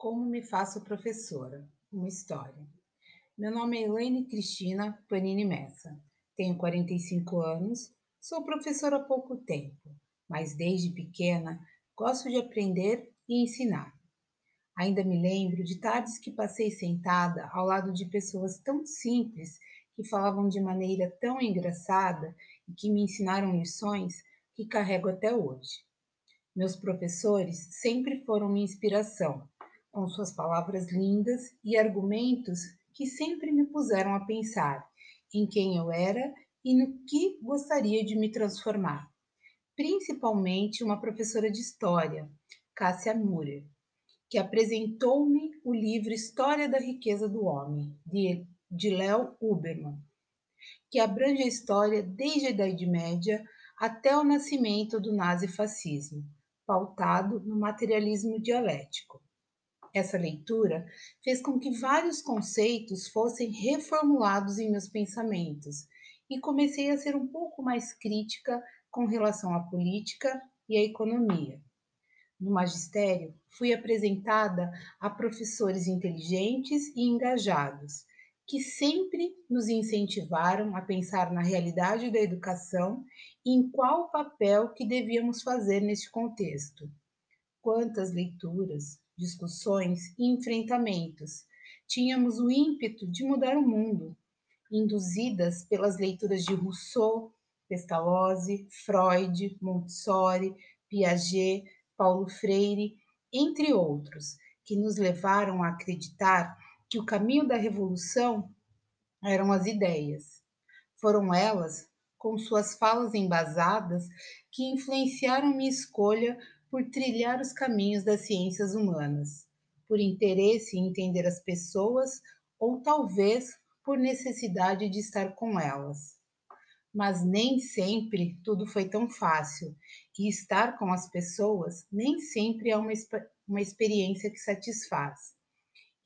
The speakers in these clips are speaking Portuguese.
Como me faço professora? Uma história. Meu nome é Elaine Cristina Panini Messa. Tenho 45 anos, sou professora há pouco tempo, mas desde pequena gosto de aprender e ensinar. Ainda me lembro de tardes que passei sentada ao lado de pessoas tão simples que falavam de maneira tão engraçada e que me ensinaram lições que carrego até hoje. Meus professores sempre foram minha inspiração, com suas palavras lindas e argumentos que sempre me puseram a pensar em quem eu era e no que gostaria de me transformar. Principalmente uma professora de história, Cássia Murer, que apresentou-me o livro História da Riqueza do Homem, de, de Léo Huberman, que abrange a história desde a Idade Média até o nascimento do nazifascismo pautado no materialismo dialético. Essa leitura fez com que vários conceitos fossem reformulados em meus pensamentos e comecei a ser um pouco mais crítica com relação à política e à economia. No magistério, fui apresentada a professores inteligentes e engajados, que sempre nos incentivaram a pensar na realidade da educação e em qual papel que devíamos fazer neste contexto. Quantas leituras, discussões e enfrentamentos. Tínhamos o ímpeto de mudar o mundo, induzidas pelas leituras de Rousseau, Pestalozzi, Freud, Montessori, Piaget, Paulo Freire, entre outros, que nos levaram a acreditar que o caminho da revolução eram as ideias. Foram elas, com suas falas embasadas, que influenciaram minha escolha por trilhar os caminhos das ciências humanas, por interesse em entender as pessoas ou talvez por necessidade de estar com elas. Mas nem sempre tudo foi tão fácil, e estar com as pessoas nem sempre é uma, uma experiência que satisfaz.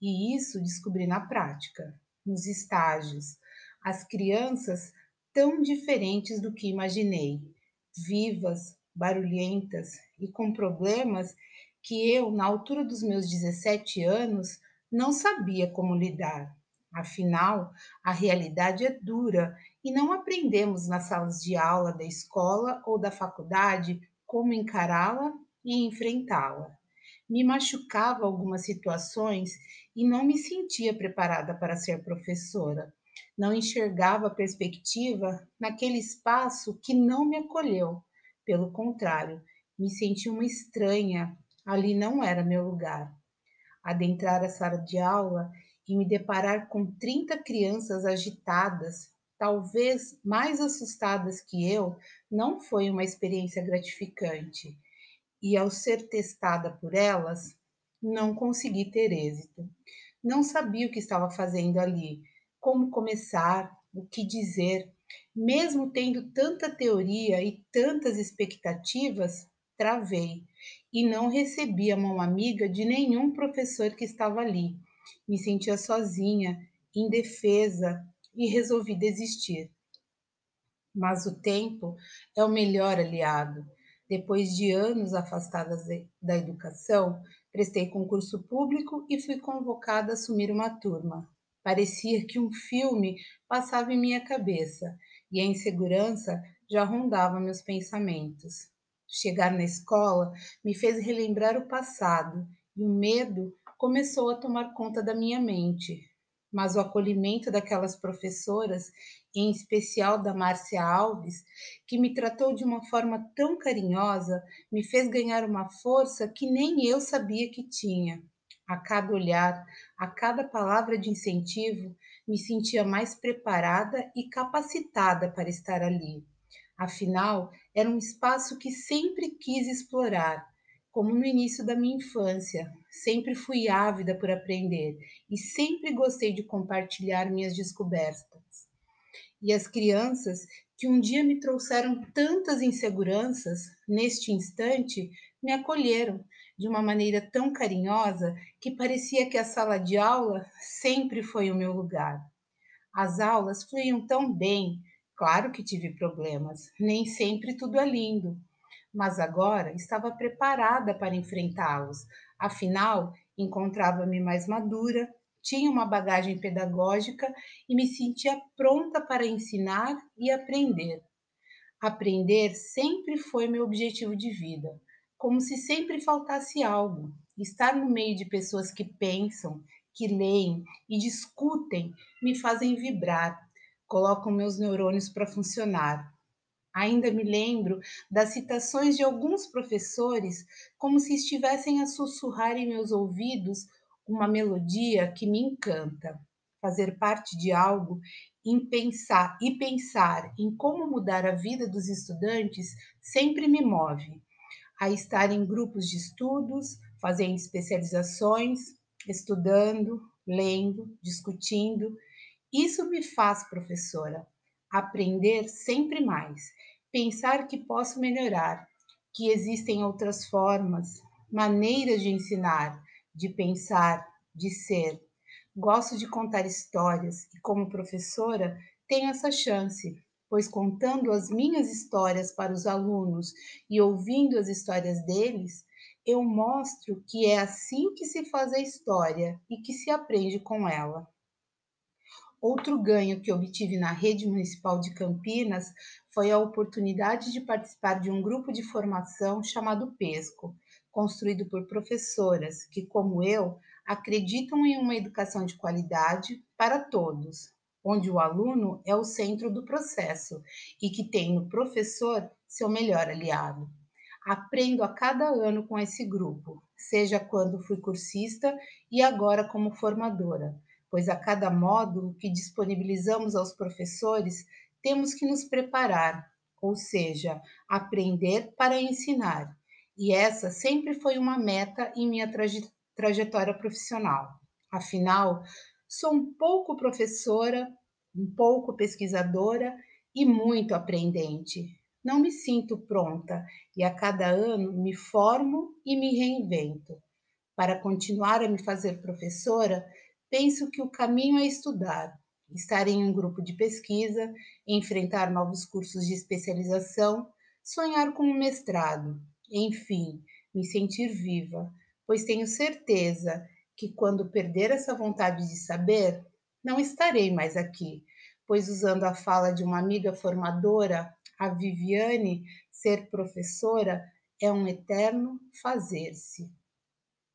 E isso descobri na prática, nos estágios. As crianças tão diferentes do que imaginei, vivas, barulhentas e com problemas que eu, na altura dos meus 17 anos, não sabia como lidar. Afinal, a realidade é dura e não aprendemos nas salas de aula da escola ou da faculdade como encará-la e enfrentá-la me machucava algumas situações e não me sentia preparada para ser professora. Não enxergava perspectiva naquele espaço que não me acolheu. Pelo contrário, me senti uma estranha. Ali não era meu lugar. Adentrar a sala de aula e me deparar com 30 crianças agitadas, talvez mais assustadas que eu, não foi uma experiência gratificante e, ao ser testada por elas, não consegui ter êxito. Não sabia o que estava fazendo ali, como começar, o que dizer. Mesmo tendo tanta teoria e tantas expectativas, travei e não recebi a mão amiga de nenhum professor que estava ali. Me sentia sozinha, indefesa e resolvi desistir. Mas o tempo é o melhor aliado. Depois de anos afastadas da educação, prestei concurso público e fui convocada a assumir uma turma. Parecia que um filme passava em minha cabeça e a insegurança já rondava meus pensamentos. Chegar na escola me fez relembrar o passado e o medo começou a tomar conta da minha mente mas o acolhimento daquelas professoras, em especial da Márcia Alves, que me tratou de uma forma tão carinhosa, me fez ganhar uma força que nem eu sabia que tinha. A cada olhar, a cada palavra de incentivo, me sentia mais preparada e capacitada para estar ali. Afinal, era um espaço que sempre quis explorar como no início da minha infância. Sempre fui ávida por aprender e sempre gostei de compartilhar minhas descobertas. E as crianças que um dia me trouxeram tantas inseguranças, neste instante, me acolheram de uma maneira tão carinhosa que parecia que a sala de aula sempre foi o meu lugar. As aulas fluíam tão bem, claro que tive problemas, nem sempre tudo é lindo mas agora estava preparada para enfrentá-los. Afinal, Encontrava-me mais madura, tinha uma bagagem pedagógica e me sentia pronta para ensinar e aprender. Aprender sempre foi meu objetivo de vida, como se sempre faltasse algo. Estar no meio de pessoas que pensam, que leem e discutem me fazem vibrar, colocam meus neurônios para funcionar. Ainda me lembro das citações de alguns professores, como se estivessem a sussurrar em meus ouvidos uma melodia que me encanta. Fazer parte de algo em pensar e pensar em como mudar a vida dos estudantes sempre me move a estar em grupos de estudos, fazendo especializações, estudando, lendo, discutindo. Isso me faz, professora, aprender sempre mais, pensar que posso melhorar, que existem outras formas, maneiras de ensinar, de pensar, de ser. Gosto de contar histórias e, como professora, tenho essa chance, pois contando as minhas histórias para os alunos e ouvindo as histórias deles, eu mostro que é assim que se faz a história e que se aprende com ela. Outro ganho que obtive na rede municipal de Campinas foi a oportunidade de participar de um grupo de formação chamado PESCO, construído por professoras que, como eu, acreditam em uma educação de qualidade para todos, onde o aluno é o centro do processo e que tem no professor seu melhor aliado. Aprendo a cada ano com esse grupo, seja quando fui cursista e agora como formadora, pois a cada módulo que disponibilizamos aos professores temos que nos preparar, ou seja, aprender para ensinar. E essa sempre foi uma meta em minha traje trajetória profissional. Afinal, Sou um pouco professora, um pouco pesquisadora e muito aprendente. Não me sinto pronta e a cada ano me formo e me reinvento. Para continuar a me fazer professora, penso que o caminho é estudar, estar em um grupo de pesquisa, enfrentar novos cursos de especialização, sonhar com um mestrado, enfim, me sentir viva, pois tenho certeza que quando perder essa vontade de saber, não estarei mais aqui, pois usando a fala de uma amiga formadora, a Viviane, ser professora é um eterno fazer-se.